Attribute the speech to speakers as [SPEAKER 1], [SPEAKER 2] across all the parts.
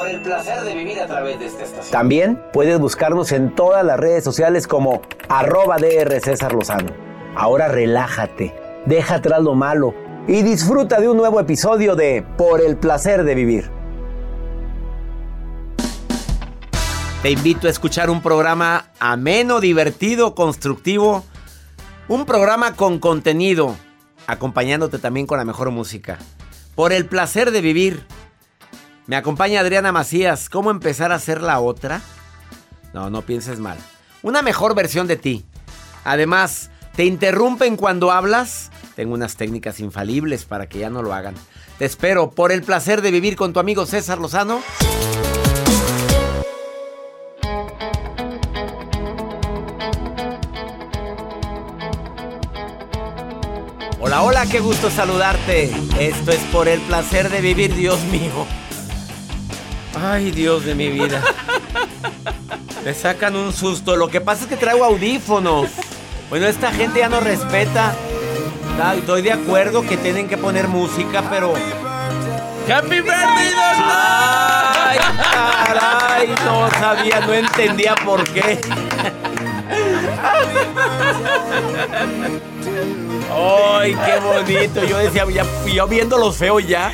[SPEAKER 1] Por el placer de vivir a través de esta estación. También puedes buscarnos en todas las redes sociales como arroba DR César Lozano. Ahora relájate, deja atrás lo malo y disfruta de un nuevo episodio de Por el placer de vivir. Te invito a escuchar un programa ameno, divertido, constructivo. Un programa con contenido, acompañándote también con la mejor música. Por el placer de vivir. Me acompaña Adriana Macías. ¿Cómo empezar a ser la otra? No, no pienses mal. Una mejor versión de ti. Además, ¿te interrumpen cuando hablas? Tengo unas técnicas infalibles para que ya no lo hagan. Te espero por el placer de vivir con tu amigo César Lozano. Hola, hola, qué gusto saludarte. Esto es por el placer de vivir, Dios mío. Ay, Dios de mi vida. Me sacan un susto. Lo que pasa es que traigo audífonos. Bueno, esta gente ya no respeta. Estoy de acuerdo que tienen que poner música, pero.
[SPEAKER 2] ¡Happy birthday,
[SPEAKER 1] ¡Ay, caray! No sabía, no entendía por qué. ¡Ay, qué bonito! Yo decía, ya, yo viéndolos feos ya.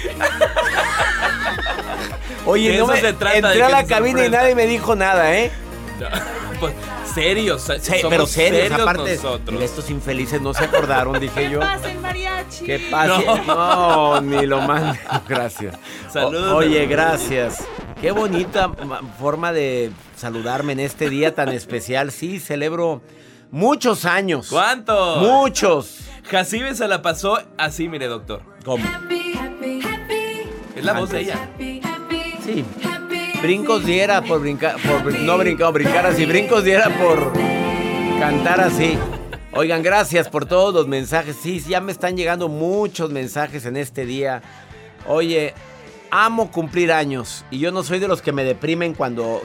[SPEAKER 1] Oye,
[SPEAKER 2] De
[SPEAKER 1] no
[SPEAKER 2] eso
[SPEAKER 1] me-
[SPEAKER 2] se trata,
[SPEAKER 1] entré
[SPEAKER 2] de
[SPEAKER 1] a
[SPEAKER 2] que
[SPEAKER 1] la cabina y nadie me dijo nada, ¿eh?
[SPEAKER 2] Pues, serios, somos
[SPEAKER 1] pero serios,
[SPEAKER 2] serios
[SPEAKER 1] aparte.
[SPEAKER 2] nosotros.
[SPEAKER 1] estos infelices no se acordaron, dije yo.
[SPEAKER 3] el mariachi.
[SPEAKER 1] ¿Qué pasa? No,
[SPEAKER 2] No.
[SPEAKER 1] ni lo mando. Gracias.
[SPEAKER 2] Saludos.
[SPEAKER 1] O- oye, gracias. Qué bonita ma- forma de saludarme en este día tan especial. Sí, celebro muchos años.
[SPEAKER 2] ¿Cuánto?
[SPEAKER 1] Muchos.
[SPEAKER 2] Jacibe se la pasó así, mire, doctor.
[SPEAKER 1] ¿Cómo?
[SPEAKER 2] Es la voz de ella.
[SPEAKER 1] Sí. Brincos diera por brincar, no brincar, brincar así, brincos diera por cantar así. Oigan, gracias por todos los mensajes. Sí, ya me están llegando muchos mensajes en este día. Oye, amo cumplir años y yo no soy de los que me deprimen cuando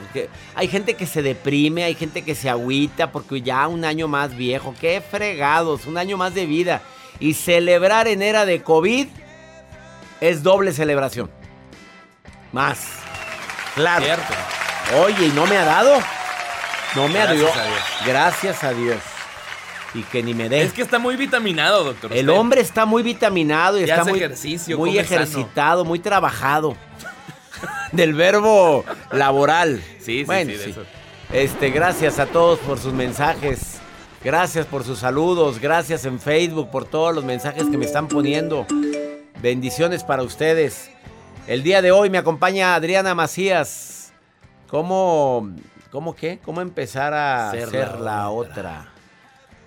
[SPEAKER 1] hay gente que se deprime, hay gente que se agüita porque ya un año más viejo, qué fregados, un año más de vida y celebrar en era de COVID es doble celebración. Más. Claro.
[SPEAKER 2] Cierto.
[SPEAKER 1] Oye, ¿y no me ha dado? No me ha dado.
[SPEAKER 2] Gracias a Dios.
[SPEAKER 1] Gracias a Dios. Y que ni me dé.
[SPEAKER 2] Es que está muy vitaminado, doctor.
[SPEAKER 1] El
[SPEAKER 2] usted.
[SPEAKER 1] hombre está muy vitaminado y está muy,
[SPEAKER 2] ejercicio,
[SPEAKER 1] muy
[SPEAKER 2] sano.
[SPEAKER 1] ejercitado, muy trabajado. Del verbo laboral.
[SPEAKER 2] Sí, sí,
[SPEAKER 1] Bueno,
[SPEAKER 2] sí, de
[SPEAKER 1] sí.
[SPEAKER 2] eso.
[SPEAKER 1] Este, gracias a todos por sus mensajes. Gracias por sus saludos. Gracias en Facebook por todos los mensajes que me están poniendo. Bendiciones para ustedes. El día de hoy me acompaña Adriana Macías. ¿Cómo, cómo qué? ¿Cómo empezar a ser,
[SPEAKER 2] Ser
[SPEAKER 1] la, otra?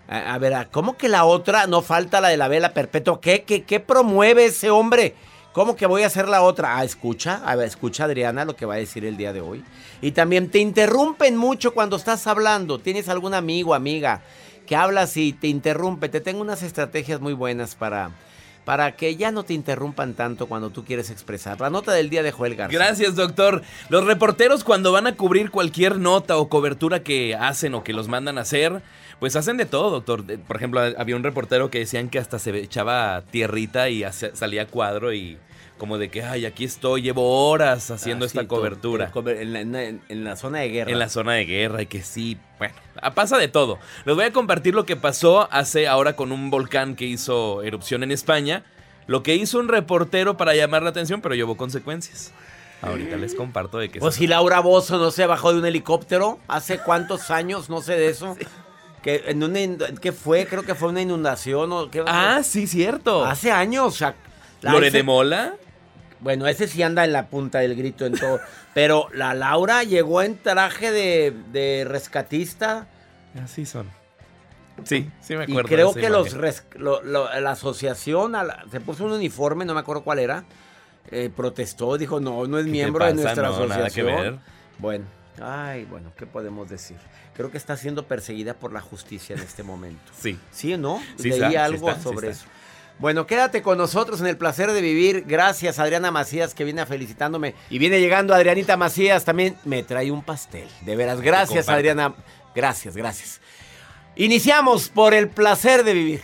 [SPEAKER 1] A, a ver, ¿a- ¿cómo que la otra? No falta la de la vela perpetua. ¿Qué, qué, qué promueve ese hombre? ¿Cómo que voy a hacer la otra? Ah, escucha, a ver, escucha Adriana lo que va a decir el día de hoy. Y también te interrumpen mucho cuando estás hablando. ¿Tienes algún amigo, amiga, que hablas y te interrumpe? Te tengo unas estrategias muy buenas para, para que ya no te interrumpan tanto cuando tú quieres expresar. La nota del día de Joel.
[SPEAKER 2] Gracias, doctor. Los reporteros cuando van a cubrir cualquier nota o cobertura que hacen o que los mandan a hacer, Pues hacen de todo, doctor. Por ejemplo, había un reportero que decían que hasta se echaba tierrita y salía cuadro y como de que, ay, aquí estoy, llevo horas haciendo
[SPEAKER 1] Ah,
[SPEAKER 2] esta cobertura.
[SPEAKER 1] cober- En la, en la- en la zona de guerra.
[SPEAKER 2] En la zona de guerra y que sí, bueno, ah, pasa de todo. Les voy a compartir lo que pasó hace ahora con un volcán que hizo erupción en España. Lo que hizo un reportero para llamar la atención, pero llevó consecuencias. Ahorita les comparto de qué
[SPEAKER 1] Pues
[SPEAKER 2] se
[SPEAKER 1] si Laura Bozo no se bajó de un helicóptero hace cuántos años, no sé de eso. Que en una ¿Qué fue? Creo que fue una inundación o qué.
[SPEAKER 2] Ah, sí, cierto.
[SPEAKER 1] hace años. O sea,
[SPEAKER 2] Lore de Mola.
[SPEAKER 1] Bueno, ese sí anda en la punta del grito en todo. Pero la Laura llegó en traje de, de rescatista.
[SPEAKER 2] Así son. Sí, sí me
[SPEAKER 1] Y
[SPEAKER 2] acuerdo.
[SPEAKER 1] creo
[SPEAKER 2] de esa
[SPEAKER 1] que los res- lo- lo- la asociación a la- se puso un uniforme, no me acuerdo cuál era. eh, protestó, dijo, no, no es
[SPEAKER 2] ¿Qué te
[SPEAKER 1] miembro de nuestra
[SPEAKER 2] No, nada que
[SPEAKER 1] asociación.
[SPEAKER 2] ver.
[SPEAKER 1] Bueno, ay, bueno, ¿qué podemos decir? Creo que está siendo perseguida por la justicia en este momento.
[SPEAKER 2] Sí.
[SPEAKER 1] ¿Sí o no?
[SPEAKER 2] Sí
[SPEAKER 1] Leí
[SPEAKER 2] está, sí
[SPEAKER 1] algo
[SPEAKER 2] está,
[SPEAKER 1] sobre eso. Bueno, quédate con nosotros en el placer de vivir. Gracias, Adriana Macías, que viene felicitándome. Y viene llegando Adrianita Macías también. Me trae un pastel. De veras, gracias. Adriana. Gracias, gracias. Iniciamos por el placer de vivir.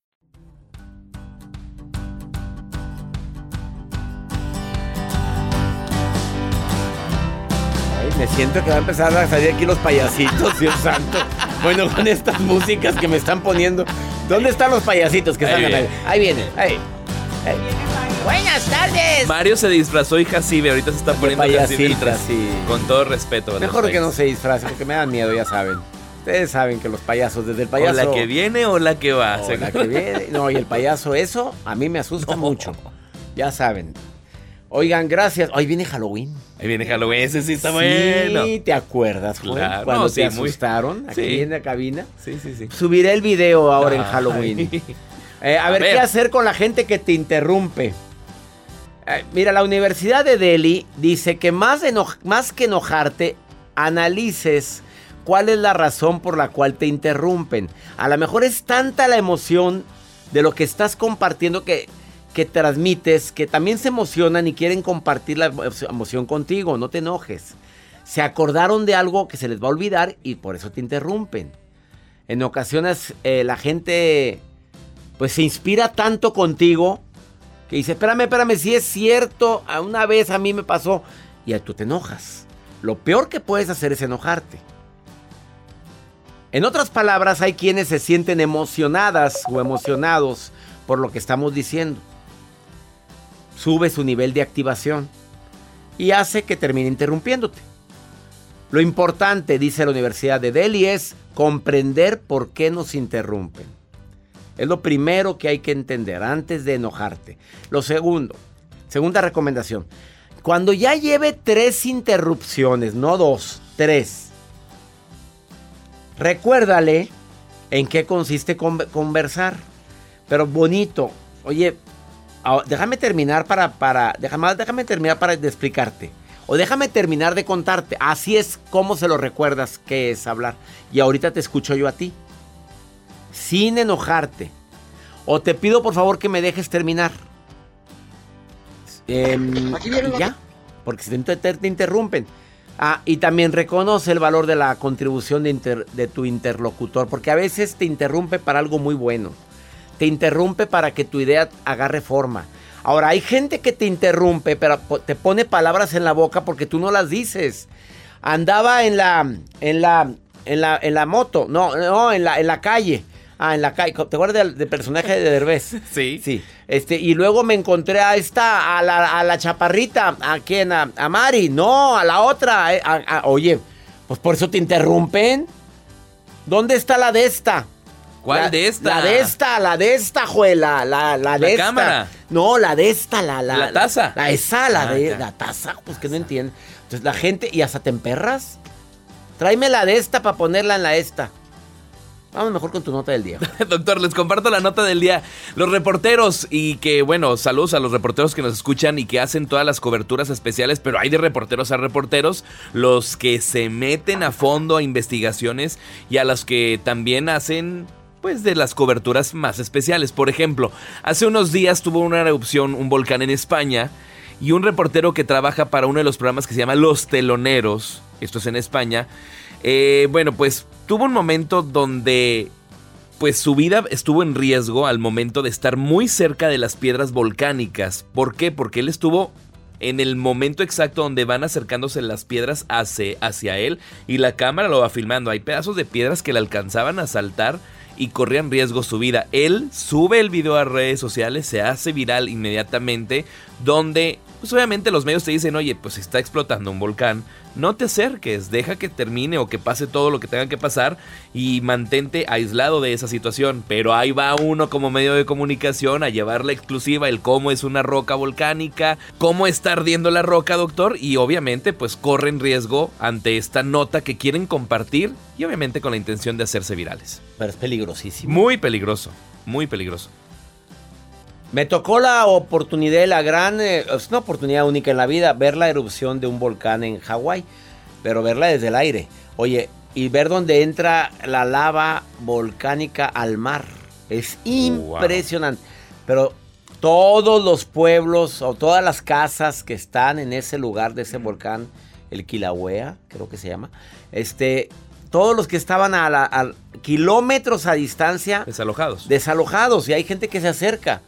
[SPEAKER 1] Me siento que va a empezar a salir aquí los payasitos, Dios santo. Bueno, con estas músicas que me están poniendo. ¿Dónde están los payasitos que
[SPEAKER 2] Ahí
[SPEAKER 1] salgan ahí?
[SPEAKER 2] viene.
[SPEAKER 1] Ahí vienen. Ahí. Ahí. Buenas tardes.
[SPEAKER 2] Mario se disfrazó y Jacibe ahorita se está poniendo Jacibe
[SPEAKER 1] sí.
[SPEAKER 2] Con todo respeto.
[SPEAKER 1] Mejor que no se disfracen porque me dan miedo, ya saben. Ustedes saben que los payasos, desde el
[SPEAKER 2] O
[SPEAKER 1] payaso.
[SPEAKER 2] la que viene o la que va.
[SPEAKER 1] o la que viene. No, y el payaso, eso a mí me asusta mucho. Ya saben. Oigan, gracias. Hoy viene Halloween.
[SPEAKER 2] Ahí viene Halloween, ese sí está bueno.
[SPEAKER 1] Sí, ¿te acuerdas, Juan?
[SPEAKER 2] Claro,
[SPEAKER 1] Cuando
[SPEAKER 2] no,
[SPEAKER 1] te
[SPEAKER 2] sí, muy-
[SPEAKER 1] asustaron aquí
[SPEAKER 2] Sí.
[SPEAKER 1] en la cabina.
[SPEAKER 2] Sí, sí, sí.
[SPEAKER 1] Subiré el video ahora en. Halloween. Eh, a,
[SPEAKER 2] A
[SPEAKER 1] ver,
[SPEAKER 2] ver.
[SPEAKER 1] ¿qué hacer con la gente que te interrumpe? Eh, mira, la Universidad de Delhi dice que más, más que enojarte, analices cuál es la razón por la cual te interrumpen. A lo mejor es tanta la emoción de lo que estás compartiendo que, que transmites, que también se emocionan y quieren compartir la emo- emoción contigo. No te enojes. Se acordaron de algo que se les va a olvidar y por eso te interrumpen. En ocasiones eh, la gente pues se inspira tanto contigo que dice, espérame, espérame, si es cierto, a una vez a mí me pasó y tú te enojas. Lo peor que puedes hacer es enojarte. En otras palabras, hay quienes se sienten emocionadas o emocionados por lo que estamos diciendo. Sube su nivel de activación y hace que termine interrumpiéndote. Lo importante, dice la Universidad de Delhi, es comprender por qué nos interrumpen. Es lo primero que hay que entender antes de enojarte. Lo segundo, Segunda recomendación. Cuando ya lleve tres interrupciones, no dos, tres, recuérdale en qué consiste con- conversar. Pero bonito. Oye, ah, déjame terminar para, para, déjame, déjame terminar para de explicarte. O déjame terminar de contarte. Así es como se lo recuerdas que es hablar. Y ahorita te escucho yo a ti. Sin enojarte. O te pido por favor que me dejes terminar. Y ya. Porque si te, te- te interrumpen. Ah, y también reconoce el valor de la contribución de, inter- de tu interlocutor. Porque a veces te interrumpe para algo muy bueno. Te interrumpe para que tu idea agarre forma. Ahora, hay gente que te interrumpe, pero te pone palabras en la boca porque tú no las dices. Andaba en la, en la, en la, en la moto, no, no, en la, en la calle. Ah, en la calle. ¿Te acuerdas del, del personaje de Derbez?
[SPEAKER 2] Sí.
[SPEAKER 1] Sí. Este, y luego me encontré a esta, a la, a la chaparrita, ¿a quién? A, a Mari, no, a la otra. eh, a- a- oye, pues por eso te interrumpen. ¿Dónde está la de esta?
[SPEAKER 2] ¿Cuál
[SPEAKER 1] La-
[SPEAKER 2] de esta?
[SPEAKER 1] La de esta, la de esta, juela. La, la de
[SPEAKER 2] La
[SPEAKER 1] esta.
[SPEAKER 2] cámara.
[SPEAKER 1] No, la de esta, la, la.
[SPEAKER 2] La taza.
[SPEAKER 1] La, esa, la
[SPEAKER 2] Ah,
[SPEAKER 1] de
[SPEAKER 2] ya.
[SPEAKER 1] la taza, pues que no entienden. Entonces la gente, y hasta te emperras. Tráeme la de esta para ponerla en la esta. Vamos mejor con tu nota del día.
[SPEAKER 2] Doctor, les comparto la nota del día. Los reporteros y que, bueno, saludos a los reporteros que nos escuchan y que hacen todas las coberturas especiales, pero hay de reporteros a reporteros, los que se meten a fondo a investigaciones y a los que también hacen pues de las coberturas más especiales. Por ejemplo, hace unos días tuvo una erupción un volcán en España y un reportero que trabaja para uno de los programas que se llama Los Teloneros, esto es en España, eh, bueno, pues tuvo un momento donde pues su vida estuvo en riesgo al momento de estar muy cerca de las piedras volcánicas. ¿Por qué? Porque él estuvo en el momento exacto donde van acercándose las piedras hacia, hacia él y la cámara lo va filmando. Hay pedazos de piedras que le alcanzaban a saltar y corrían riesgo su vida. Él sube el video a redes sociales, se hace viral inmediatamente, donde pues obviamente los medios te dicen, oye, pues está explotando un volcán, no te acerques, deja que termine o que pase todo lo que tenga que pasar y mantente aislado de esa situación. Pero ahí va uno como medio de comunicación a llevar la exclusiva, el cómo es una roca volcánica, cómo está ardiendo la roca, doctor, y obviamente pues corren riesgo ante esta nota que quieren compartir y obviamente con la intención de hacerse virales.
[SPEAKER 1] Pero es peligrosísimo.
[SPEAKER 2] Muy peligroso, muy peligroso.
[SPEAKER 1] Me tocó la oportunidad, la gran, eh, es una oportunidad única en la vida, ver la erupción de un volcán en Hawái, pero verla desde el aire. Oye, y ver dónde entra la lava volcánica al mar. Es impresionante. Pero todos los pueblos o todas las casas que están en ese lugar de ese volcán, el Kilauea, creo que se llama, este, todos los que estaban a, la- a kilómetros a distancia,
[SPEAKER 2] Desalojados.
[SPEAKER 1] desalojados y hay gente que se acerca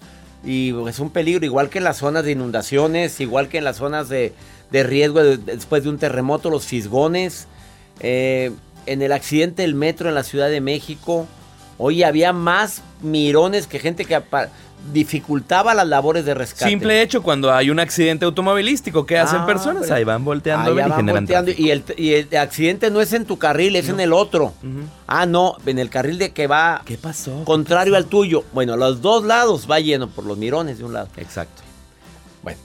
[SPEAKER 1] y es un peligro igual que en las zonas de inundaciones igual que en las zonas de, de riesgo de- después de un terremoto los fisgones. Eh, en el accidente del metro en la Ciudad de México hoy había más mirones que gente que dificultaba las labores de rescate
[SPEAKER 2] Simple hecho cuando hay un accidente automovilístico, ¿qué hacen
[SPEAKER 1] Ah,
[SPEAKER 2] personas? Ahí van volteando a
[SPEAKER 1] Allá
[SPEAKER 2] ver y
[SPEAKER 1] van
[SPEAKER 2] generan
[SPEAKER 1] volteando, y, el, y el accidente no es en tu carril, es en el otro. Ah, no, en el carril de que va
[SPEAKER 2] ¿Qué pasó?
[SPEAKER 1] contrario al tuyo. Bueno, los dos lados va lleno por los mirones de un lado.
[SPEAKER 2] Exacto.
[SPEAKER 1] Bueno,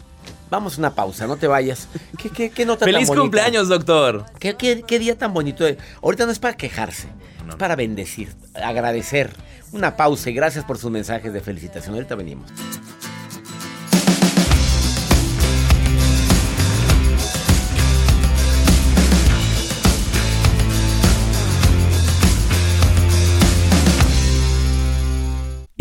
[SPEAKER 1] vamos a una pausa, no te vayas. ¿Qué, qué, qué nota
[SPEAKER 2] ¡Feliz cumpleaños, doctor!
[SPEAKER 1] ¿Qué, qué- qué día tan bonito. Ahorita no es para quejarse, es para bendecir, agradecer. Una pausa y gracias por sus mensajes de felicitación. Ahorita venimos.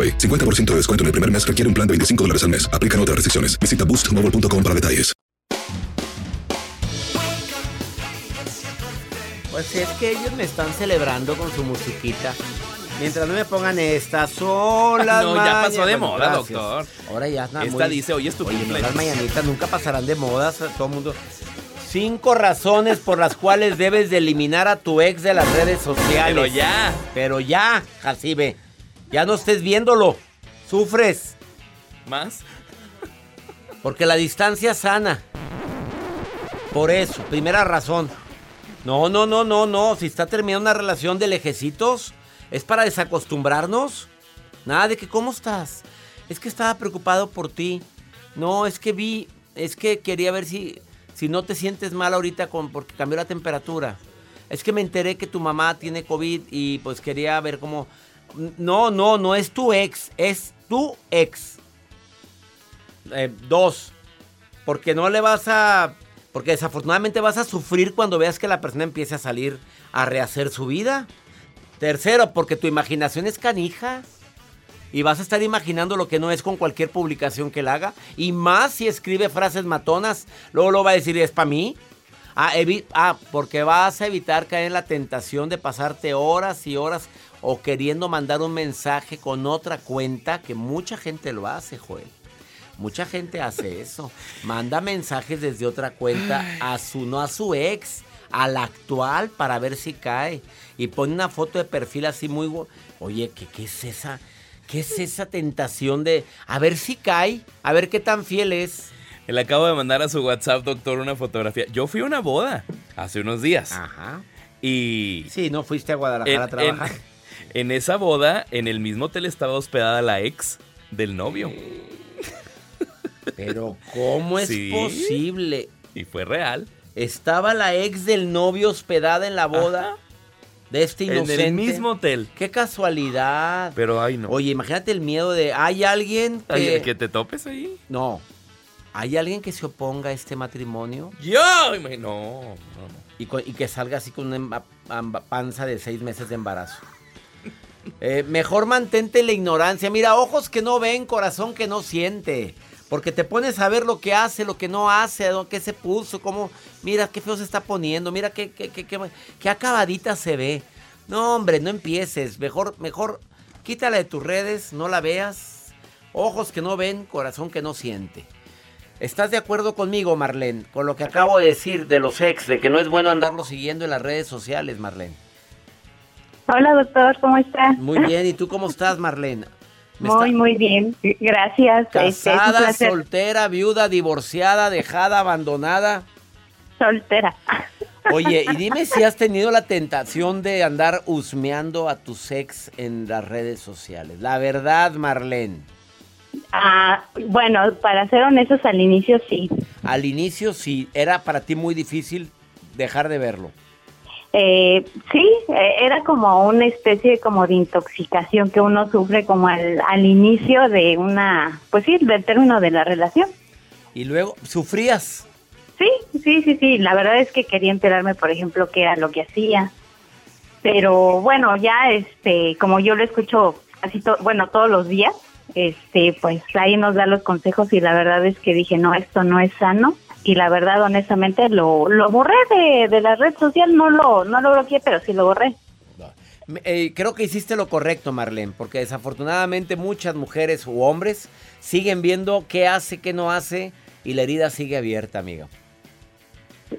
[SPEAKER 4] AroPay. 50% de descuento en el primer mes requiere un plan de 25 dólares al mes. Aplican otras restricciones. Visita boostmobile.com para detalles.
[SPEAKER 1] Pues es que ellos me están celebrando con su musiquita. Mientras no me pongan estas son las
[SPEAKER 2] No, ya pasó de moda,
[SPEAKER 1] Gracias.
[SPEAKER 2] doctor.
[SPEAKER 1] Ahora ya está
[SPEAKER 2] Esta
[SPEAKER 1] muy-
[SPEAKER 2] dice, hoy es tu
[SPEAKER 1] Oye, no, las mañanitas nunca pasarán de moda, todo el mundo. Cinco razones por las cuales debes de eliminar a tu ex de las redes sociales.
[SPEAKER 2] Pero ya.
[SPEAKER 1] Pero ya, Jacibe. Ya no estés viéndolo. Sufres.
[SPEAKER 2] ¿Más?
[SPEAKER 1] Porque la distancia sana. Por eso, primera razón. No, no, no, no, no. Si está terminando una relación de lejecitos, es para desacostumbrarnos. Nada de que, ¿cómo estás? Es que estaba preocupado por ti. No, es que vi, es que quería ver si, si no te sientes mal ahorita con, porque cambió la temperatura. Es que me enteré que tu mamá tiene COVID y pues quería ver cómo... No, no, no es tu ex, es tu ex. Eh, dos, porque no le vas a... Porque desafortunadamente vas a sufrir cuando veas que la persona empiece a salir a rehacer su vida. Tercero, porque tu imaginación es canija. Y vas a estar imaginando lo que no es con cualquier publicación que él haga. Y más si escribe frases matonas. Luego lo va a decir, ¿es para mí? Ah, ah, porque vas a evitar caer en la tentación de pasarte horas y horas o queriendo mandar un mensaje con otra cuenta, que mucha gente lo hace, Joel. Mucha gente hace eso. Manda mensajes desde otra cuenta a su, no a su ex, al actual para ver si cae. Y pone una foto de perfil así muy... Oye, ¿qué, qué es esa? ¿Qué es esa tentación de a ver si cae? A ver qué tan fiel es.
[SPEAKER 2] Le acabo de mandar a su WhatsApp, doctor, una fotografía. Yo fui a una boda hace unos días.
[SPEAKER 1] Ajá.
[SPEAKER 2] Y
[SPEAKER 1] Sí, no fuiste a Guadalajara a trabajar.
[SPEAKER 2] en- en esa boda, en el mismo hotel estaba hospedada la ex del novio.
[SPEAKER 1] Pero ¿cómo es
[SPEAKER 2] Sí.
[SPEAKER 1] posible?
[SPEAKER 2] Y fue real.
[SPEAKER 1] Estaba la ex del novio hospedada en la boda de este
[SPEAKER 2] En
[SPEAKER 1] inocente.
[SPEAKER 2] el mismo hotel.
[SPEAKER 1] Qué casualidad.
[SPEAKER 2] Pero ay no.
[SPEAKER 1] Oye, imagínate el miedo de hay alguien que
[SPEAKER 2] que te topes ahí.
[SPEAKER 1] no. ¿Hay alguien que se oponga a este matrimonio
[SPEAKER 2] Yo, no, no, no.
[SPEAKER 1] y, que salga así con una amba- panza de seis meses de embarazo? Eh, mejor mantente en la ignorancia. Mira, ojos que no ven, corazón que no siente. Porque te pones a ver lo que hace, lo que no hace, lo que se puso, cómo... Mira qué feo se está poniendo, mira qué, qué, qué, qué, qué acabadita se ve. No, hombre, no empieces. Mejor, mejor quítala de tus redes, no la veas. Ojos que no ven, corazón que no siente. ¿Estás de acuerdo conmigo, Marlene? Con lo que acabo de decir de los ex, de que no es bueno andarlo siguiendo en las redes sociales, Marlene.
[SPEAKER 5] Hola doctor, ¿cómo está?
[SPEAKER 1] Muy bien, ¿y tú cómo estás, Marlene?
[SPEAKER 5] Muy,
[SPEAKER 1] está-
[SPEAKER 5] muy bien. Gracias. Este, es
[SPEAKER 1] Casada, soltera, viuda, divorciada, dejada, abandonada.
[SPEAKER 5] Soltera.
[SPEAKER 1] Oye, y dime si has tenido la tentación de andar husmeando a tus ex en las redes sociales. La verdad, Marlene.
[SPEAKER 5] Ah, bueno, para ser honestos, al inicio sí.
[SPEAKER 1] Al inicio sí, era para ti muy difícil dejar de verlo.
[SPEAKER 5] Eh, sí, eh, era como una especie como de intoxicación que uno sufre como al, al inicio de una, pues sí, del término de la relación.
[SPEAKER 1] Y luego, ¿sufrías?
[SPEAKER 5] Sí, sí, sí, sí. La verdad es que quería enterarme, por ejemplo, qué era lo que hacía. Pero bueno, ya, este, como yo lo escucho casi to- bueno, todos los días, este, pues ahí nos da los consejos y la verdad es que dije, no, esto no es sano. Y la verdad, honestamente, lo, lo borré de, de la red social, no lo, no lo bloqueé, pero sí lo borré.
[SPEAKER 1] Eh, creo que hiciste lo correcto, Marlene, porque desafortunadamente muchas mujeres u hombres siguen viendo qué hace, qué no hace y la herida sigue abierta, amiga.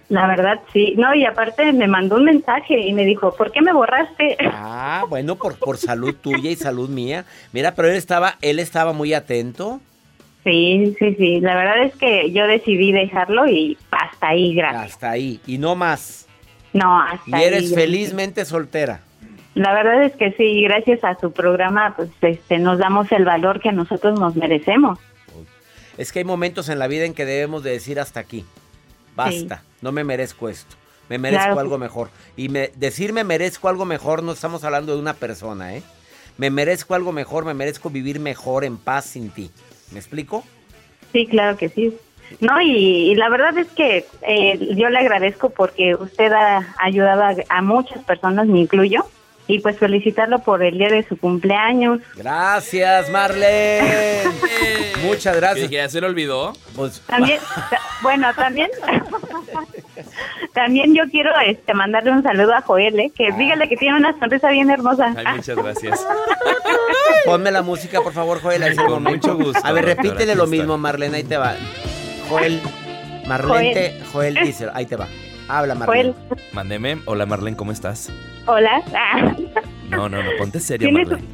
[SPEAKER 5] La verdad, sí. No, y aparte me mandó un mensaje y me dijo, ¿por qué me borraste?
[SPEAKER 1] Ah, bueno, por, por salud tuya y salud mía. Mira, pero él estaba, él estaba muy atento.
[SPEAKER 5] Sí, sí, sí. La verdad es que yo decidí dejarlo y hasta ahí, gracias.
[SPEAKER 1] Hasta ahí. Y no más.
[SPEAKER 5] No, hasta
[SPEAKER 1] Y
[SPEAKER 5] ahí.
[SPEAKER 1] eres
[SPEAKER 5] gracias.
[SPEAKER 1] felizmente soltera.
[SPEAKER 5] La verdad es que sí, gracias a su programa, pues este, nos damos el valor que nosotros nos merecemos.
[SPEAKER 1] Es que hay momentos en la vida en que debemos de decir hasta aquí. Basta, no me merezco esto. Me merezco
[SPEAKER 5] Claro.
[SPEAKER 1] algo mejor. Y me, decir me merezco algo mejor no estamos hablando de una persona, ¿eh? Me merezco algo mejor, me merezco vivir mejor en paz sin ti. ¿Me explico?
[SPEAKER 5] Sí, claro que sí. No, y, y la verdad es que eh, yo le agradezco porque usted ha ayudado a, a muchas personas, me incluyo, y pues felicitarlo por el día de su cumpleaños.
[SPEAKER 1] Gracias, Marlene. Muchas gracias.
[SPEAKER 2] ¿Que ya se le olvidó?
[SPEAKER 1] Pues,
[SPEAKER 5] También, ta- bueno, también, también yo quiero este mandarle un saludo a Joel, ¿eh? que dígale que tiene una sonrisa bien hermosa.
[SPEAKER 2] Ay, muchas gracias.
[SPEAKER 1] Ponme la música, por favor, Joel. ahí
[SPEAKER 2] Con mucho gusto,
[SPEAKER 1] A ver, repítele lo mismo, Marlene, ahí te va. Joel, Marlene, te- Joel, dice, ahí te va. Habla, Marlene.
[SPEAKER 5] Joel,
[SPEAKER 2] Mándeme. Hola, Marlene, ¿cómo estás?
[SPEAKER 5] Hola. Ah,
[SPEAKER 2] No, no, no, ponte seria,
[SPEAKER 5] ¿Tienes-
[SPEAKER 2] Marlene.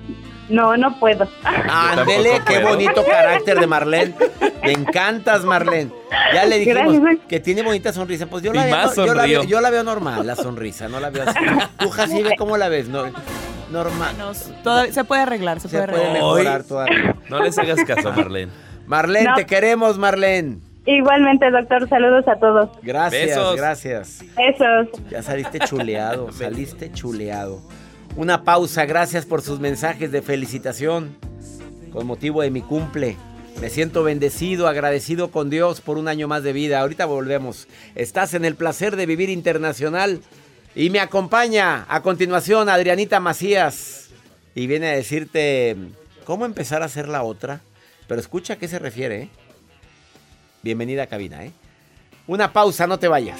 [SPEAKER 5] No, no puedo.
[SPEAKER 1] Ándele, qué
[SPEAKER 2] puedo.
[SPEAKER 1] bonito carácter de Marlene. Me encantas, Marlene. Ya le dijimos
[SPEAKER 5] Gracias.
[SPEAKER 1] que tiene bonita sonrisa. Pues yo la, veo,
[SPEAKER 2] más
[SPEAKER 1] yo, la veo,
[SPEAKER 2] sonrió.
[SPEAKER 1] yo la veo normal, la sonrisa, no la veo así. Tú, Jacibe, ¿cómo la ves? No, normal.
[SPEAKER 6] Todavía- se puede arreglar, se,
[SPEAKER 1] Se
[SPEAKER 6] puede
[SPEAKER 1] puede
[SPEAKER 6] arreglar.
[SPEAKER 1] mejorar todavía.
[SPEAKER 2] No les hagas caso, Marlene.
[SPEAKER 1] Marlene,
[SPEAKER 5] No.
[SPEAKER 1] te queremos, Marlene.
[SPEAKER 5] Igualmente, doctor, saludos a todos.
[SPEAKER 1] Gracias,
[SPEAKER 2] Besos.
[SPEAKER 1] gracias.
[SPEAKER 5] Esos.
[SPEAKER 1] Ya saliste chuleado, saliste chuleado. Una pausa, gracias por sus mensajes de felicitación con motivo de mi cumple. Me siento bendecido, agradecido con Dios por un año más de vida. Ahorita volvemos. Estás en el placer de vivir internacional y me acompaña a continuación Adrianita Macías y viene a decirte cómo empezar a hacer la otra. Pero escucha a qué se refiere. ¿eh? Bienvenida a cabina. ¿eh? Una pausa, no te vayas.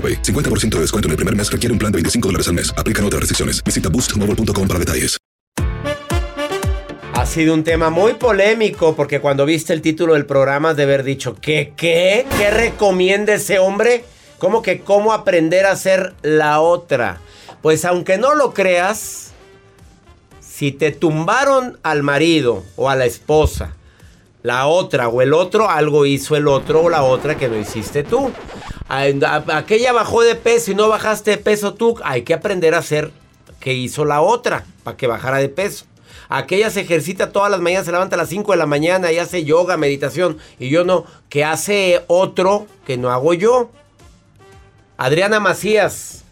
[SPEAKER 4] AroPay. 50% de descuento en el primer mes requiere un plan de 25 dólares al mes. Aplican otras restricciones. Visita boostmobile.com para detalles.
[SPEAKER 1] Ha sido un tema muy polémico porque cuando viste el título del programa de haber dicho, ¿qué, qué? ¿Qué recomienda ese hombre? ¿Cómo que cómo aprender a ser la otra? Pues aunque no lo creas, si te tumbaron al marido o a la esposa, la otra o el otro, algo hizo el otro o la otra que no hiciste tú. Aquella bajó de peso y no bajaste de peso tú, hay que aprender a hacer que hizo la otra para que bajara de peso. Aquella se ejercita todas las mañanas, se levanta a las 5 de la mañana y hace yoga, meditación. Y yo no, que hace otro que no hago yo. Adriana Macías.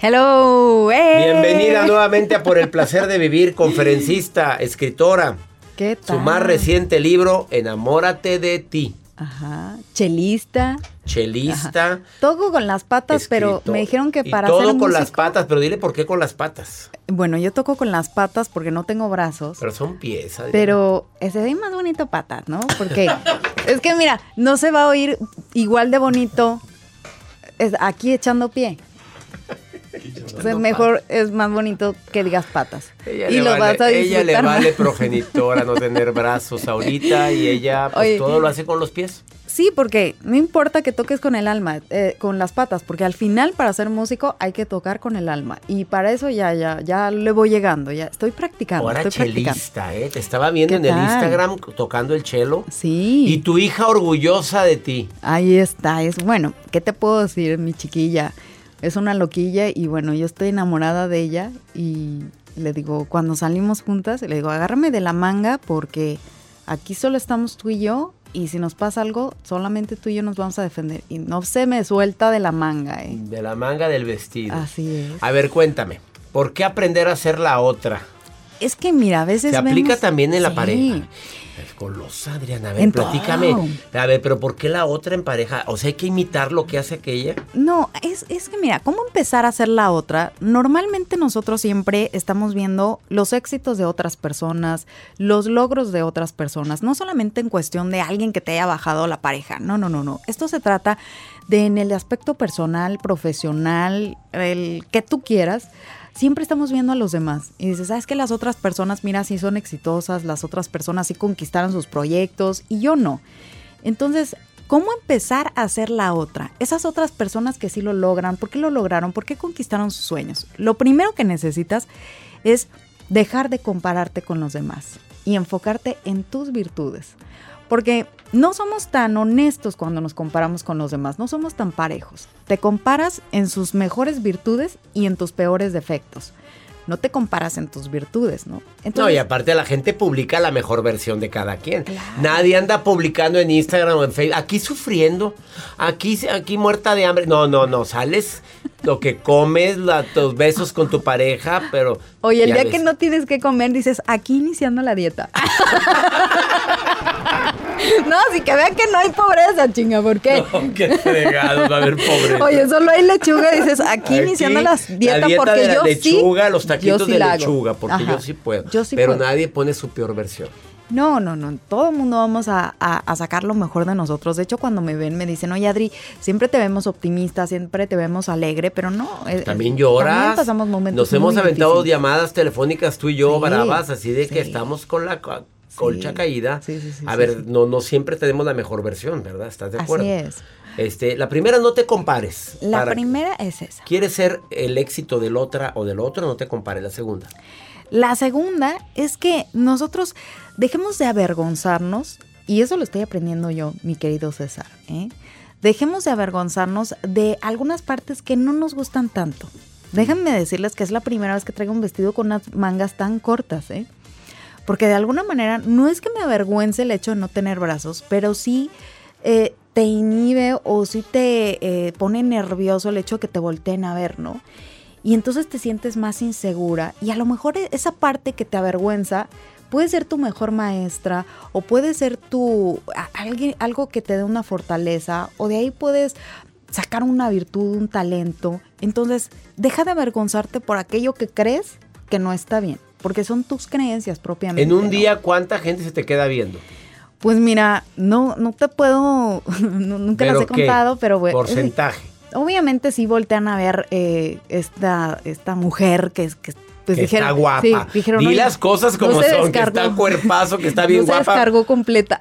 [SPEAKER 7] Hello. ¡eh!
[SPEAKER 1] Bienvenida nuevamente a Por el placer de vivir, conferencista, escritora.
[SPEAKER 7] ¿Qué tal?
[SPEAKER 1] Su más reciente libro, Enamórate de ti.
[SPEAKER 7] Ajá. Chelista.
[SPEAKER 1] Chelista.
[SPEAKER 7] Ajá. Toco con las patas, pero me dijeron que
[SPEAKER 1] Y
[SPEAKER 7] para
[SPEAKER 1] todo
[SPEAKER 7] ser
[SPEAKER 1] con las patas, pero dile por qué con las patas.
[SPEAKER 7] Bueno, yo toco con las patas porque no tengo brazos.
[SPEAKER 1] Pero son pies. Adriana.
[SPEAKER 7] Pero ese ve más bonito patas, ¿no? Porque es que mira, no se va a oír igual de bonito aquí echando pie. Sea, mejor es más bonito que digas patas.
[SPEAKER 1] Ella,
[SPEAKER 7] y
[SPEAKER 1] le,
[SPEAKER 7] lo
[SPEAKER 1] vale,
[SPEAKER 7] vas a
[SPEAKER 1] ella le
[SPEAKER 7] más.
[SPEAKER 1] vale progenitora no tener brazos ahorita y ella pues,
[SPEAKER 7] Oye.
[SPEAKER 1] todo lo hace con los pies.
[SPEAKER 7] Sí, porque no importa que toques con el alma, eh, con las patas, porque al final para ser músico hay que tocar con el alma. Y para eso ya, ya, ya le voy llegando, ya estoy practicando.
[SPEAKER 1] Ahora
[SPEAKER 7] estoy practicando.
[SPEAKER 1] chelista, ¿eh? Te estaba viendo
[SPEAKER 7] ¿Qué
[SPEAKER 1] en el
[SPEAKER 7] tal?
[SPEAKER 1] Instagram tocando el chelo.
[SPEAKER 7] Sí.
[SPEAKER 1] Y tu hija orgullosa de ti.
[SPEAKER 7] Ahí está, es bueno, ¿qué te puedo decir, mi chiquilla? Es una loquilla y bueno, yo estoy enamorada de ella y le digo, cuando salimos juntas, le digo, agárrame de la manga porque aquí solo estamos tú y yo y si nos pasa algo, solamente tú y yo nos vamos a defender. Y no se me suelta de la manga, ¿eh?
[SPEAKER 1] De la manga del vestido.
[SPEAKER 7] Así es.
[SPEAKER 1] A ver, cuéntame. ¿Por qué aprender a ser la otra?
[SPEAKER 7] Es que mira, a veces
[SPEAKER 1] Se aplica también en la
[SPEAKER 7] Sí.
[SPEAKER 1] pareja. Es golosa, Adriana. A ver,
[SPEAKER 7] En
[SPEAKER 1] platícame.
[SPEAKER 7] todo.
[SPEAKER 1] A ver, pero ¿por qué la otra en pareja? O sea, hay que imitar lo que hace aquella.
[SPEAKER 7] No, es, es que mira, ¿cómo empezar a hacer la otra? Normalmente nosotros siempre estamos viendo los éxitos de otras personas, los logros de otras personas, no solamente en cuestión de alguien que te haya bajado la pareja, no, no, no, no. Esto se trata de en el aspecto personal, profesional, el que tú quieras. Siempre estamos viendo a los demás y dices, ¿sabes que las otras personas, mira, sí son exitosas, las otras personas sí conquistaron sus proyectos y yo no? Entonces, ¿cómo empezar a ser la otra? Esas otras personas que sí lo logran, ¿por qué lo lograron? ¿Por qué conquistaron sus sueños? Lo primero que necesitas es dejar de compararte con los demás y enfocarte en tus virtudes. Porque no somos tan honestos cuando nos comparamos con los demás, no somos tan parejos. Te comparas en sus mejores virtudes y en tus peores defectos. No te comparas en tus virtudes, ¿no?
[SPEAKER 1] no, y aparte la gente publica la mejor versión de cada quien. Nadie anda publicando en Instagram o en Facebook. Aquí sufriendo, aquí, aquí muerta de hambre. No, no, no. Sales lo que comes, la- tus besos con tu pareja, pero.
[SPEAKER 7] Oye, el día
[SPEAKER 1] ves.
[SPEAKER 7] que no tienes que comer, dices, aquí iniciando la dieta. no, sí que vean que no hay pobreza, chinga, ¿por qué?
[SPEAKER 1] No, qué fregados va a haber pobreza.
[SPEAKER 7] Oye, solo hay lechuga, dices, aquí,
[SPEAKER 1] Aquí,
[SPEAKER 7] iniciando la dieta,
[SPEAKER 1] la dieta
[SPEAKER 7] porque
[SPEAKER 1] de la
[SPEAKER 7] yo
[SPEAKER 1] lechuga,
[SPEAKER 7] sí.
[SPEAKER 1] los
[SPEAKER 7] yo
[SPEAKER 1] taquitos
[SPEAKER 7] sí
[SPEAKER 1] de
[SPEAKER 7] la
[SPEAKER 1] lechuga, porque
[SPEAKER 7] Ajá.
[SPEAKER 1] yo sí puedo.
[SPEAKER 7] Yo sí
[SPEAKER 1] pero
[SPEAKER 7] puedo.
[SPEAKER 1] nadie pone su peor versión.
[SPEAKER 7] No, no, no. Todo el mundo vamos a, a- a sacar lo mejor de nosotros. De hecho, cuando me ven, me dicen, oye, Adri, siempre te vemos optimista, siempre te vemos alegre, pero no. eh,
[SPEAKER 1] También
[SPEAKER 7] eh,
[SPEAKER 1] lloras.
[SPEAKER 7] También pasamos momentos
[SPEAKER 1] Nos hemos aventado
[SPEAKER 7] difíciles.
[SPEAKER 1] llamadas telefónicas tú y yo,
[SPEAKER 7] Sí,
[SPEAKER 1] bravas, así de que estamos con la colcha caída.
[SPEAKER 7] sí,
[SPEAKER 1] a
[SPEAKER 7] sí,
[SPEAKER 1] ver, no, no siempre tenemos la mejor versión, ¿verdad? ¿Estás de
[SPEAKER 7] Así
[SPEAKER 1] acuerdo?
[SPEAKER 7] es.
[SPEAKER 1] Este, la primera, no te compares.
[SPEAKER 7] La
[SPEAKER 1] Para-
[SPEAKER 7] primera es esa.
[SPEAKER 1] ¿Quieres ser el éxito del otra o del otro? No te compares. La segunda.
[SPEAKER 7] La segunda es que nosotros dejemos de avergonzarnos, y eso lo estoy aprendiendo yo, mi querido César, ¿eh? Dejemos de avergonzarnos de algunas partes que no nos gustan tanto. Déjenme decirles que es la primera vez que traigo un vestido con unas mangas tan cortas, ¿eh? Porque de alguna manera no es que me avergüence el hecho de no tener brazos, pero sí eh, te inhibe o sí te eh, pone nervioso el hecho de que te volteen a ver, ¿no? Y entonces te sientes más insegura y a lo mejor e- esa parte que te avergüenza puede ser tu mejor maestra o puede ser tu alguien, algo que te dé una fortaleza o de ahí puedes sacar una virtud, un talento. Entonces, deja de avergonzarte por aquello que crees que no está bien, porque son tus creencias propiamente.
[SPEAKER 1] En un
[SPEAKER 7] ¿no?
[SPEAKER 1] día, ¿cuánta gente se te queda viendo?
[SPEAKER 7] Pues mira, no, no te puedo, no- nunca las
[SPEAKER 1] ¿Pero
[SPEAKER 7] he
[SPEAKER 1] qué?
[SPEAKER 7] contado, pero bueno.
[SPEAKER 1] Porcentaje.
[SPEAKER 7] Obviamente sí voltean a ver eh, esta, esta mujer que es que pues
[SPEAKER 1] que
[SPEAKER 7] dijeron,
[SPEAKER 1] está guapa.
[SPEAKER 7] sí, dijeron,
[SPEAKER 1] Di
[SPEAKER 7] "Oye,
[SPEAKER 1] las cosas como
[SPEAKER 7] se
[SPEAKER 1] son, que
[SPEAKER 7] descargó".
[SPEAKER 1] está cuerpazo, que está bien
[SPEAKER 7] no se
[SPEAKER 1] guapa.
[SPEAKER 7] descargó completa.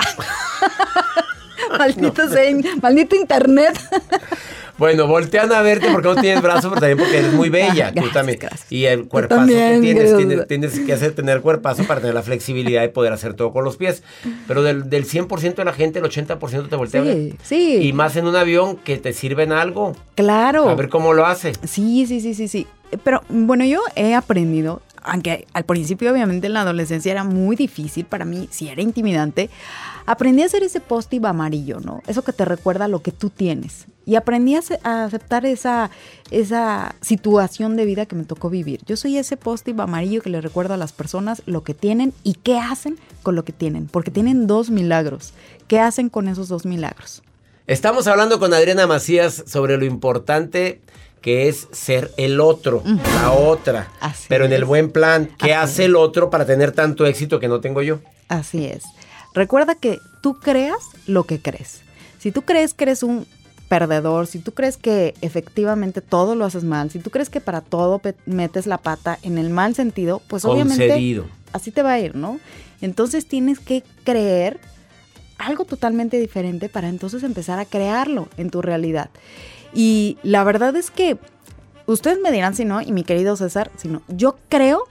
[SPEAKER 7] maldito, maldito internet.
[SPEAKER 1] Bueno, voltean a verte porque no tienes brazos, pero también porque eres muy bella.
[SPEAKER 7] Ah,
[SPEAKER 1] tú
[SPEAKER 7] gracias,
[SPEAKER 1] también. Y el cuerpazo que tienes, tienes, tienes que hacer tener cuerpazo para tener la flexibilidad de poder hacer todo con los pies. Pero del, del 100% de la gente, el 80% te voltea.
[SPEAKER 7] Sí, sí.
[SPEAKER 1] Y más en un avión que te sirven algo.
[SPEAKER 7] Claro.
[SPEAKER 1] A ver cómo lo hace.
[SPEAKER 7] Sí, sí, sí, sí, sí. Pero bueno, yo he aprendido aunque al principio obviamente en la adolescencia era muy difícil para mí, si era intimidante, aprendí a hacer ese post-it amarillo, ¿no? Eso que te recuerda lo que tú tienes. Y aprendí a aceptar esa, esa situación de vida que me tocó vivir. Yo soy ese post-it amarillo que le recuerda a las personas lo que tienen y qué hacen con lo que tienen, porque tienen dos milagros. ¿Qué hacen con esos dos milagros?
[SPEAKER 1] Estamos hablando con Adriana Macías sobre lo importante que es ser el otro, la otra, pero en el buen plan. ¿Qué hace el otro para tener tanto éxito que no tengo yo?
[SPEAKER 7] Así es. Recuerda que tú creas lo que crees. Si tú crees que eres un perdedor, si tú crees que efectivamente todo lo haces mal, si tú crees que para todo metes la pata en el mal sentido, pues obviamente así te va a ir, ¿no? Entonces tienes que creer algo totalmente diferente para entonces empezar a crearlo en tu realidad. Y la verdad es que ustedes me dirán si no, y mi querido César, si no, yo creo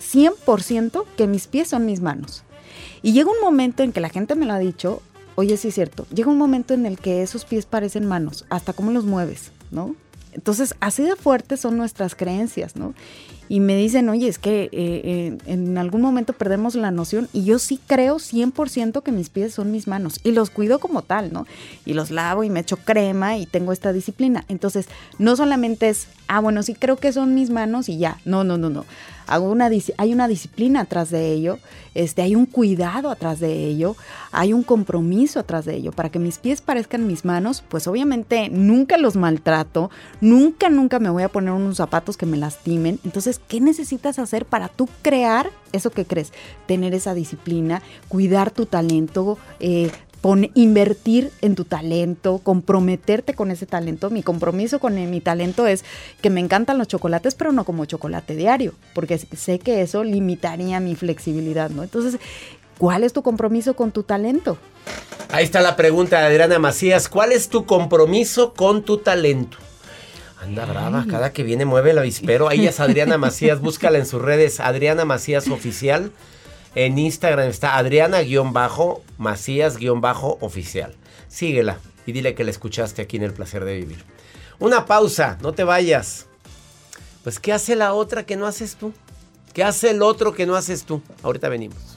[SPEAKER 7] 100% que mis pies son mis manos. Y llega un momento en que la gente me lo ha dicho, oye, sí es cierto, llega un momento en el que esos pies parecen manos, hasta cómo los mueves, ¿no? Entonces, así de fuertes son nuestras creencias, ¿no? Y me dicen, oye, es que eh, eh, en algún momento perdemos la noción y yo sí creo 100% que mis pies son mis manos y los cuido como tal, ¿no? Y los lavo y me echo crema y tengo esta disciplina. Entonces, no solamente es, ah, bueno, sí creo que son mis manos y ya, no, no, no, no una, hay una disciplina atrás de ello, este, hay un cuidado atrás de ello, hay un compromiso atrás de ello. Para que mis pies parezcan mis manos, pues obviamente nunca los maltrato, nunca, nunca me voy a poner unos zapatos que me lastimen. Entonces, ¿qué necesitas hacer para tú crear eso que crees? Tener esa disciplina, cuidar tu talento, eh, invertir en tu talento, comprometerte con ese talento. Mi compromiso con mi talento es que me encantan los chocolates, pero no como chocolate diario, porque sé que eso limitaría mi flexibilidad, ¿no? Entonces, ¿cuál es tu compromiso con tu talento?
[SPEAKER 1] Ahí está la pregunta de Adriana Macías. ¿Cuál es tu compromiso con tu talento? Anda brava, cada que viene mueve el avispero. Ahí es Adriana Macías, búscala en sus redes, Adriana Macías Oficial. En Instagram está Adriana-Macías-oficial. Síguela y dile que la escuchaste aquí en El Placer de Vivir. Una pausa, no te vayas. Pues, ¿qué hace la otra que no haces tú? ¿Qué hace el otro que no haces tú? Ahorita venimos.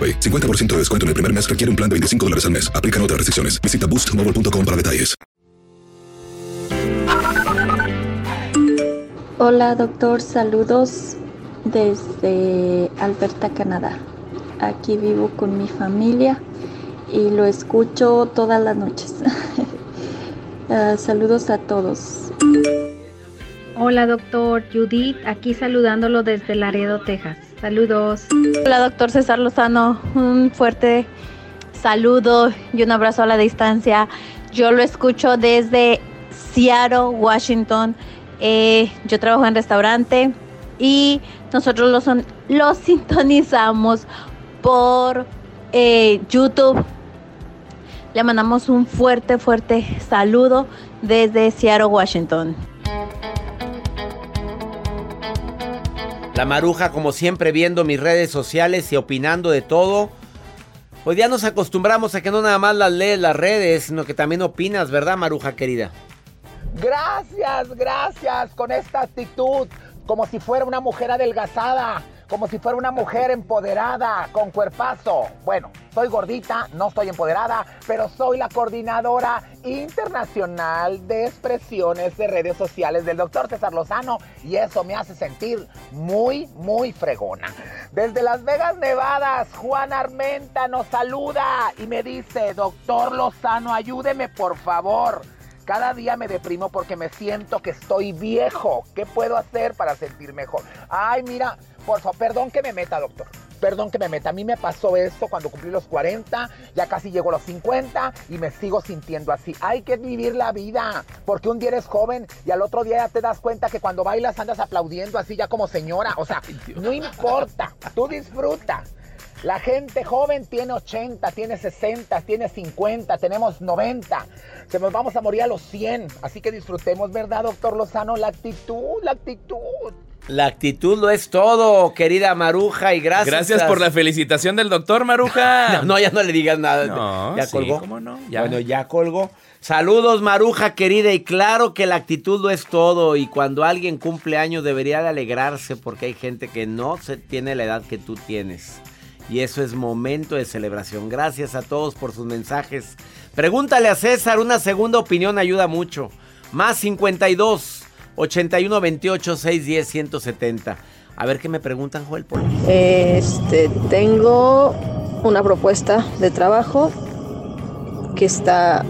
[SPEAKER 4] AroPay. 50% de descuento en el primer mes requiere un plan de 25 dólares al mes. Aplican otras restricciones. Visita boostmobile.com para detalles.
[SPEAKER 8] Hola doctor, saludos desde Alberta, Canadá. Aquí vivo con mi familia y lo escucho todas las noches. uh, saludos a todos.
[SPEAKER 9] Hola doctor Judith, aquí saludándolo desde Laredo, Texas. Saludos.
[SPEAKER 8] Hola doctor César Lozano, un fuerte saludo y un abrazo a la distancia. Yo lo escucho desde Seattle, Washington. Eh, yo trabajo en restaurante y nosotros lo, son, lo sintonizamos por eh, YouTube. Le mandamos un fuerte, fuerte saludo desde Seattle, Washington.
[SPEAKER 1] La maruja, como siempre, viendo mis redes sociales y opinando de todo. Hoy ya nos acostumbramos a que no nada más las lees las redes, sino que también opinas, ¿verdad, maruja querida?
[SPEAKER 10] Gracias, gracias, con esta actitud, como si fuera una mujer adelgazada como si fuera una mujer empoderada, con cuerpazo. Bueno, soy gordita, no estoy empoderada, pero soy la coordinadora internacional de expresiones de redes sociales del doctor César Lozano y eso me hace sentir muy, muy fregona. Desde Las Vegas, Nevada, Juan Armenta nos saluda y me dice, doctor Lozano, ayúdeme por favor. Cada día me deprimo porque me siento que estoy viejo. ¿Qué puedo hacer para sentir mejor? Ay, mira, por favor, perdón que me meta, doctor. Perdón que me meta. A mí me pasó esto cuando cumplí los 40, ya casi llego a los 50 y me sigo sintiendo así. Hay que vivir la vida, porque un día eres joven y al otro día ya te das cuenta que cuando bailas andas aplaudiendo así ya como señora. O sea, no importa, tú disfruta. La gente joven tiene 80, tiene 60, tiene 50, tenemos 90. Se nos vamos a morir a los 100. Así que disfrutemos, ¿verdad, doctor Lozano? La actitud, la actitud.
[SPEAKER 1] La actitud lo es todo, querida Maruja, y gracias.
[SPEAKER 2] Gracias por la felicitación del doctor Maruja.
[SPEAKER 1] no, ya no le digas nada.
[SPEAKER 2] No,
[SPEAKER 1] ¿Ya
[SPEAKER 2] sí,
[SPEAKER 1] colgó?
[SPEAKER 2] ¿cómo no?
[SPEAKER 1] Ya. Bueno, ya colgó. Saludos, Maruja querida, y claro que la actitud lo es todo. Y cuando alguien cumple años debería de alegrarse porque hay gente que no se tiene la edad que tú tienes. Y eso es momento de celebración. Gracias a todos por sus mensajes. Pregúntale a César, una segunda opinión ayuda mucho. Más 52 81 28 610 170. A ver qué me preguntan, Joel. Por...
[SPEAKER 11] Este, tengo una propuesta de trabajo que está.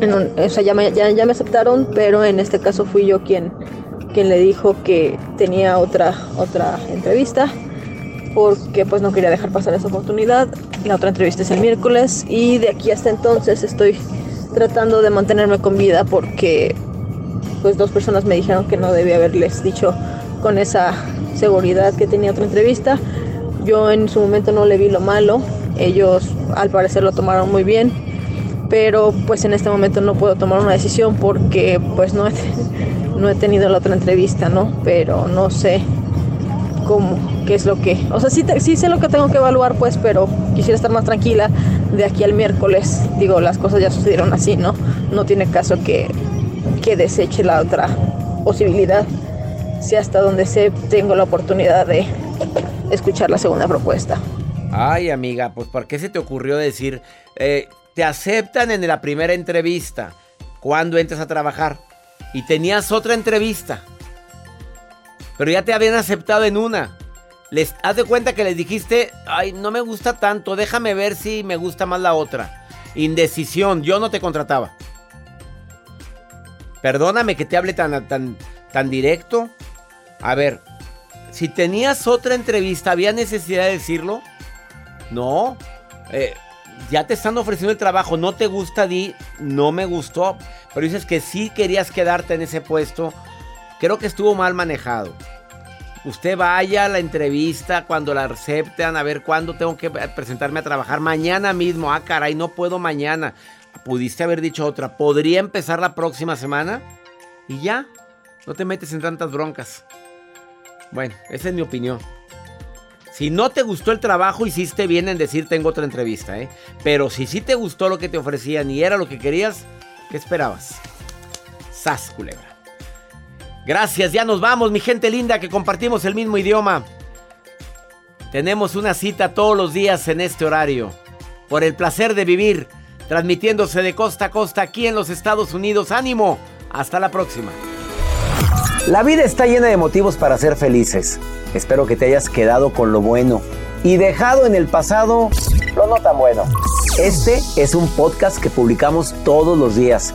[SPEAKER 11] En o sea, ya me, ya, ya me aceptaron, pero en este caso fui yo quien, quien le dijo que tenía otra, otra entrevista porque pues no quería dejar pasar esa oportunidad. La otra entrevista es el miércoles y de aquí hasta entonces estoy tratando de mantenerme con vida porque pues dos personas me dijeron que no debía haberles dicho con esa seguridad que tenía otra entrevista. Yo en su momento no le vi lo malo, ellos al parecer lo tomaron muy bien, pero pues en este momento no puedo tomar una decisión porque pues no he, no he tenido la otra entrevista, ¿no? Pero no sé cómo, qué es lo que... O sea, sí, te- sí sé lo que tengo que evaluar, pues, pero quisiera estar más tranquila de aquí al miércoles. Digo, las cosas ya sucedieron así, ¿no? No tiene caso que, que deseche la otra posibilidad. Si hasta donde sé tengo la oportunidad de escuchar la segunda propuesta.
[SPEAKER 1] Ay, amiga, pues ¿por qué se te ocurrió decir, eh, te aceptan en la primera entrevista cuando entras a trabajar y tenías otra entrevista, pero ya te habían aceptado en una? Les, haz de cuenta que les dijiste, ay, no me gusta tanto, déjame ver si me gusta más la otra. Indecisión, yo no te contrataba. Perdóname que te hable tan, tan, tan directo. A ver, si tenías otra entrevista, ¿había necesidad de decirlo? No. Eh, ya te están ofreciendo el trabajo, no te gusta, di, no me gustó. Pero dices que sí querías quedarte en ese puesto. Creo que estuvo mal manejado. Usted vaya a la entrevista cuando la acepten, a ver cuándo tengo que presentarme a trabajar. Mañana mismo. Ah, caray, no puedo mañana. Pudiste haber dicho otra. ¿Podría empezar la próxima semana? Y ya. No te metes en tantas broncas. Bueno, esa es mi opinión. Si no te gustó el trabajo, hiciste bien en decir tengo otra entrevista, ¿eh? Pero si sí te gustó lo que te ofrecían y era lo que querías, ¿qué esperabas? Sas, culebra. Gracias, ya nos vamos, mi gente linda, que compartimos el mismo idioma. Tenemos una cita todos los días en este horario. Por el placer de vivir, transmitiéndose de costa a costa aquí en los Estados Unidos. ¡Ánimo! Hasta la próxima.
[SPEAKER 12] La vida está llena de motivos para ser felices. Espero que te hayas quedado con lo bueno y dejado en el pasado lo no tan bueno.
[SPEAKER 1] Este es un podcast que publicamos todos los días,